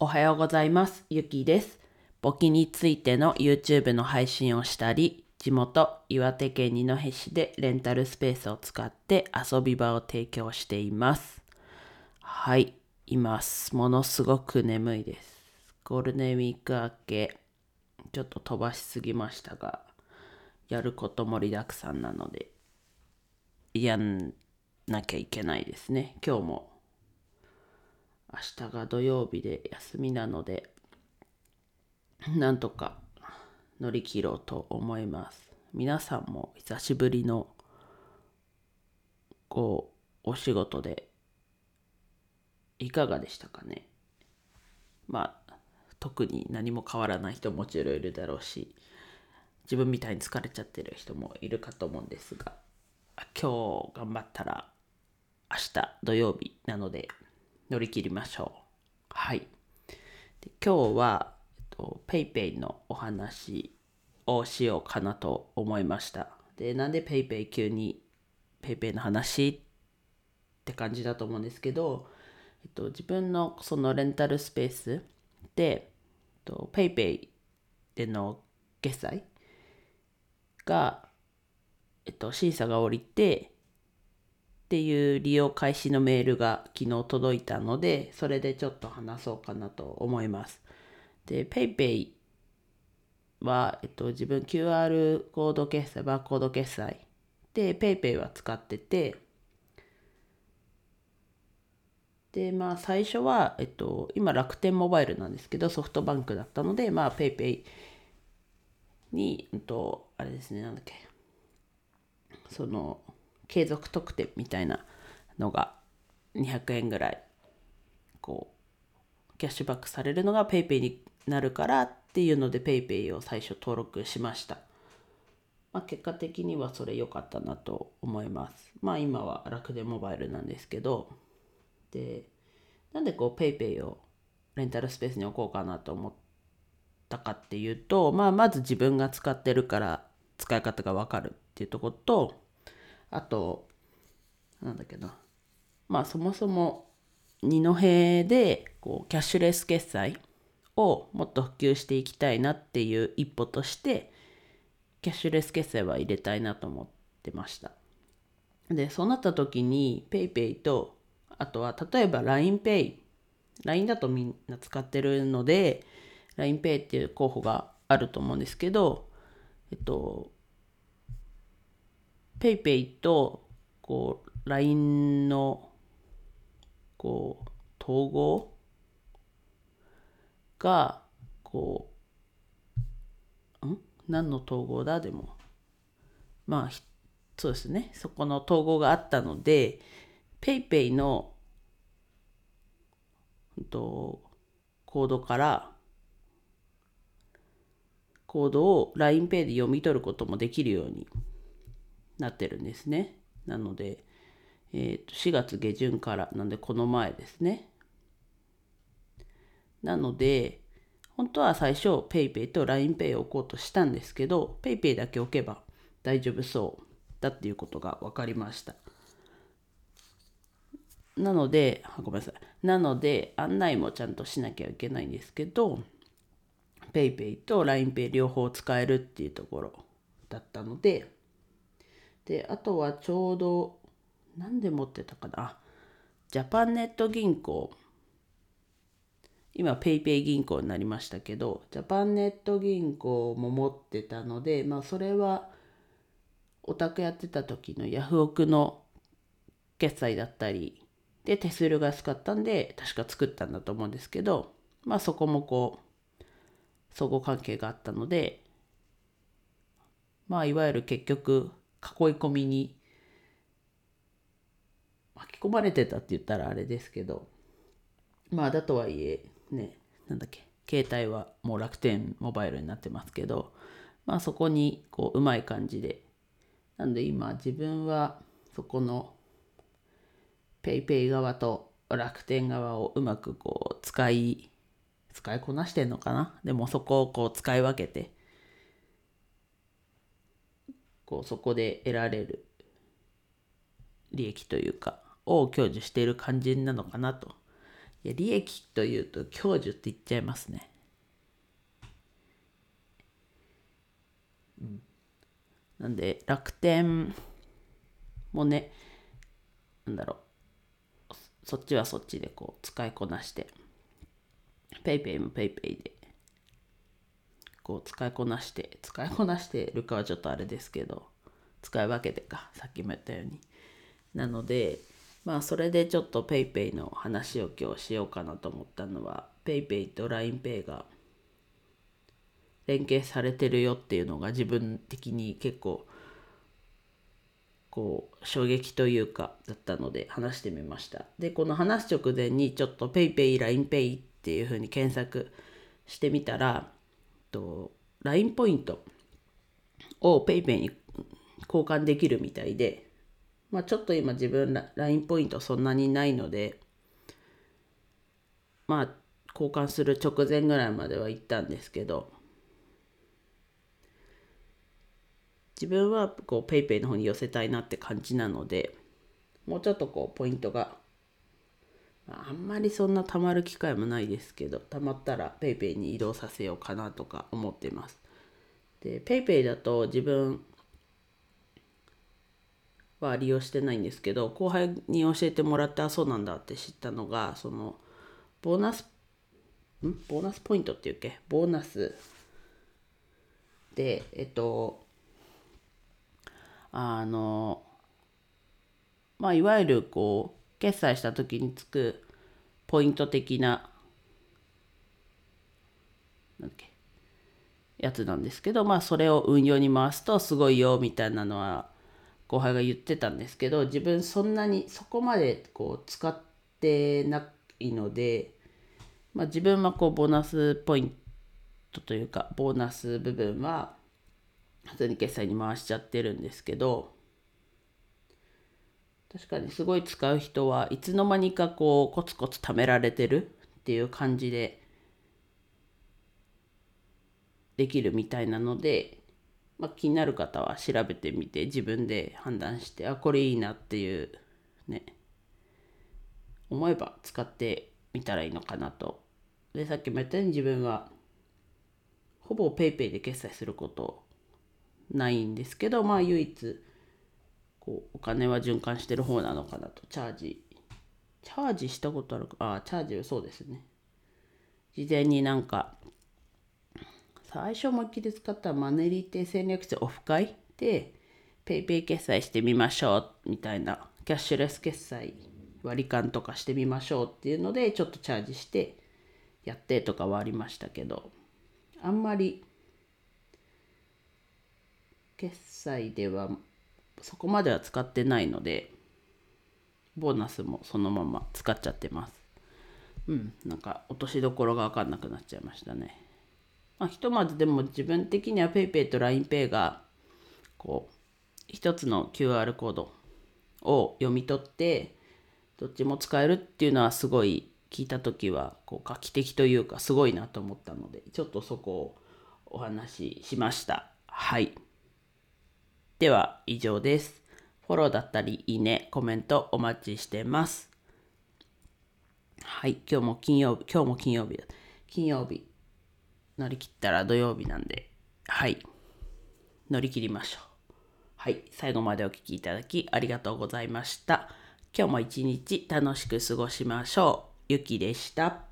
おはようございます。ゆきです。簿記についての YouTube の配信をしたり、地元岩手県二戸市でレンタルスペースを使って遊び場を提供しています。はい、います。ものすごく眠いです。ゴールデンウィーク明け、ちょっと飛ばしすぎましたが、やること盛りだくさんなので、やんなきゃいけないですね。今日も明日が土曜日で休みなので、なんとか乗り切ろうと思います。皆さんも久しぶりのこうお仕事でいかがでしたかね？まあ特に何も変わらない人ももちろんいるだろうし自分みたいに疲れちゃってる人もいるかと思うんですが今日頑張ったら明日土曜日なので乗り切りましょう。はい。で今日は、えっと、PayPay のお話をしようかなと思いました。でなんで PayPay 急に PayPay の話って感じだと思うんですけど、えっと、自分のそのレンタルスペースで、えっと、PayPay での決済が、えっと、審査が下りてっていう利用開始のメールが昨日届いたのでそれでちょっと話そうかなと思います。で PayPay は、えっと、自分 QR コード決済バーコード決済。で PayPay は使ってて。でまあ最初は、えっと、今楽天モバイルなんですけどソフトバンクだったのでまあ PayPay に、うんと、あれですねなんだっけ。その継続特典みたいなのが200円ぐらいこうキャッシュバックされるのが PayPay になるからっていうので PayPay を最初登録しました、まあ、結果的にはそれ良かったなと思います。まあ今は楽天モバイルなんですけど。でなんでこう PayPay をレンタルスペースに置こうかなと思ったかっていうと、まあ、まず自分が使ってるから使い方が分かるっていうとことあとなんだけな。まあそもそも二戸でこうキャッシュレス決済をもっと普及していきたいなっていう一歩としてキャッシュレス決済は入れたいなと思ってました。でそうなった時に PayPay とあとは例えば LINEPay LINE だとみんな使ってるので LINEPay っていう候補があると思うんですけどえっと PayPay とこう LINE のこう統合がこうん？何の統合だ？でも。まあそうですね。そこの統合があったので PayPay の、と、コードからコードを LINEPay で読み取ることもできるようになってるんですね。なので、えー、と4月下旬からなんでこの前ですね。なので本当は最初 PayPay と LINEPay を置こうとしたんですけど PayPay だけ置けば大丈夫そうだっていうことが分かりました。なのでごめんなさいなので案内もちゃんとしなきゃいけないんですけど PayPay と LINEPay 両方使えるっていうところだったのでであとはちょうど何で持ってたかな。ジャパンネット銀行。今 PayPay 銀行になりましたけどジャパンネット銀行も持ってたのでまあそれはオタクやってた時のヤフオクの決済だったりで手数料が安かったんで確か作ったんだと思うんですけどまあそこもこう相互関係があったのでまあいわゆる結局囲い込みに巻き込まれてたって言ったらあれですけどまあだとはいえねなんだっけ携帯はもう楽天モバイルになってますけどまあそこにこううまい感じでなんで今自分はそこの PayPay 側と楽天側をうまくこう使い使いこなしてんのかな？でもそこをこう使い分けてこうそこで得られる利益というかを享受している感じなのかなと。いや利益というと享受って言っちゃいますね。うん、なんで楽天もねなんだろう。そっちはそっちでこう使いこなして PayPay も PayPay でこう使いこなして使いこなしてるかはちょっとあれですけど使い分けてかさっきも言ったように。なのでまあそれでちょっと PayPay の話を今日しようかなと思ったのは PayPay と LINEPay が連携されてるよっていうのが自分的に結構こう衝撃というかだったので話してみました。でこの話す直前にちょっと PayPay、LINEPay っていうふうに検索してみたらと LINE ポイントを PayPay に交換できるみたいでまあ、ちょっと今自分 LINE ポイントそんなにないのでまあ交換する直前ぐらいまでは行ったんですけど自分はこう PayPay の方に寄せたいなって感じなのでもうちょっとこうポイントがあんまりそんな貯まる機会もないですけど貯まったら PayPay に移動させようかなとか思ってます。で PayPay だと自分は利用してないんですけど後輩に教えてもらってあそうなんだって知ったのがそのボーナスん？ボーナスポイントっていうっけ？ボーナス。でえっとあのまあいわゆるこう決済した時につくポイント的ななんだっけやつなんですけどまあそれを運用に回すとすごいよみたいなのは後輩が言ってたんですけど自分そんなにそこまでこう使ってないので、まあ、自分はこうボーナスポイントというかボーナス部分は普通に決済に回しちゃってるんですけど確かにすごい使う人はいつの間にかこうコツコツ貯められてるっていう感じでできるみたいなのでまあ、気になる方は調べてみて自分で判断してあこれいいなっていうね思えば使ってみたらいいのかなと。でさっきも言ったように自分はほぼ PayPay で決済することないんですけどまあ唯一お金は循環してる方なのかなと。チャージ。チャージしたことあるか。あチャージはそうですね。事前になんか最初思いっきり使ったマネリテ戦略室オフ会で PayPay 決済してみましょうみたいなキャッシュレス決済割り勘とかしてみましょうっていうのでちょっとチャージしてやってとかはありましたけどあんまり決済ではそこまでは使ってないのでボーナスもそのまま使っちゃってます。うん。なんか落としどころが分かんなくなっちゃいましたね。まあ、ひとまずでも自分的には PayPay と LINEPay がこう一つの QR コードを読み取ってどっちも使えるっていうのはすごい聞いた時はこう画期的というかすごいなと思ったのでちょっとそこをお話ししました。はいでは以上ですフォローだったりいいねコメントお待ちしてますはい今日も金曜日今日も金曜日だ金曜日乗り切ったら土曜日なんで、はい。乗り切りましょう。はい。最後までお聴きいただきありがとうございました。今日も一日楽しく過ごしましょう。ゆきでした。